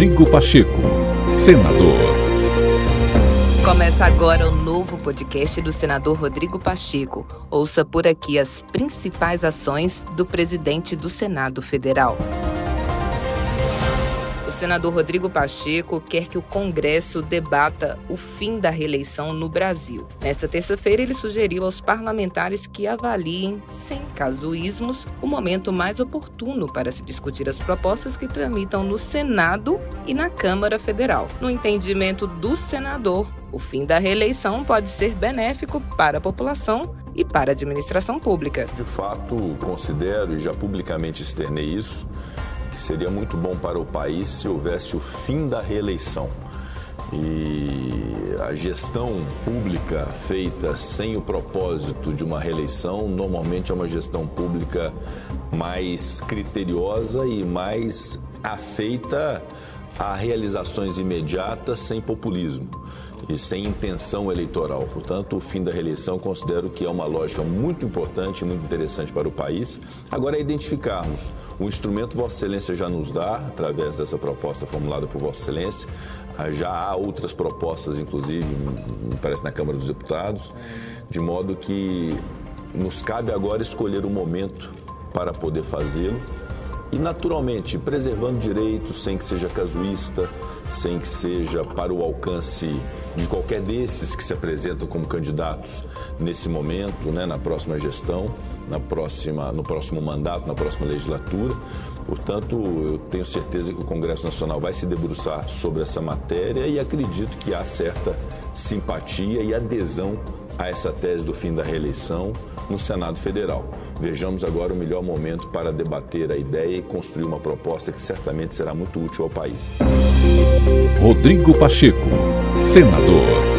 Rodrigo Pacheco, senador. Começa agora o novo podcast do senador Rodrigo Pacheco. Ouça por aqui as principais ações do presidente do Senado Federal senador Rodrigo Pacheco quer que o Congresso debata o fim da reeleição no Brasil. Nesta terça-feira, ele sugeriu aos parlamentares que avaliem, sem casuísmos, o momento mais oportuno para se discutir as propostas que tramitam no Senado e na Câmara Federal. No entendimento do senador, o fim da reeleição pode ser benéfico para a população e para a administração pública. De fato, considero e já publicamente externei isso que seria muito bom para o país se houvesse o fim da reeleição. E a gestão pública feita sem o propósito de uma reeleição normalmente é uma gestão pública mais criteriosa e mais afeita a realizações imediatas sem populismo e sem intenção eleitoral. Portanto, o fim da reeleição considero que é uma lógica muito importante e muito interessante para o país. Agora é identificarmos o instrumento Vossa Excelência já nos dá, através dessa proposta formulada por Vossa Excelência. Ah, já há outras propostas, inclusive, me parece, na Câmara dos Deputados, de modo que nos cabe agora escolher o momento para poder fazê-lo e, naturalmente, preservando direitos sem que seja casuísta, sem que seja para o alcance de qualquer desses que se apresentam como candidatos nesse momento, né, na próxima gestão, na próxima, no próximo mandato, na próxima legislatura. Portanto, eu tenho certeza que o Congresso Nacional vai se debruçar sobre essa matéria e acredito que há certa simpatia e adesão a essa tese do fim da reeleição no Senado Federal. Vejamos agora o melhor momento para debater a ideia e construir uma proposta que certamente será muito útil ao país. Rodrigo Pacheco, senador.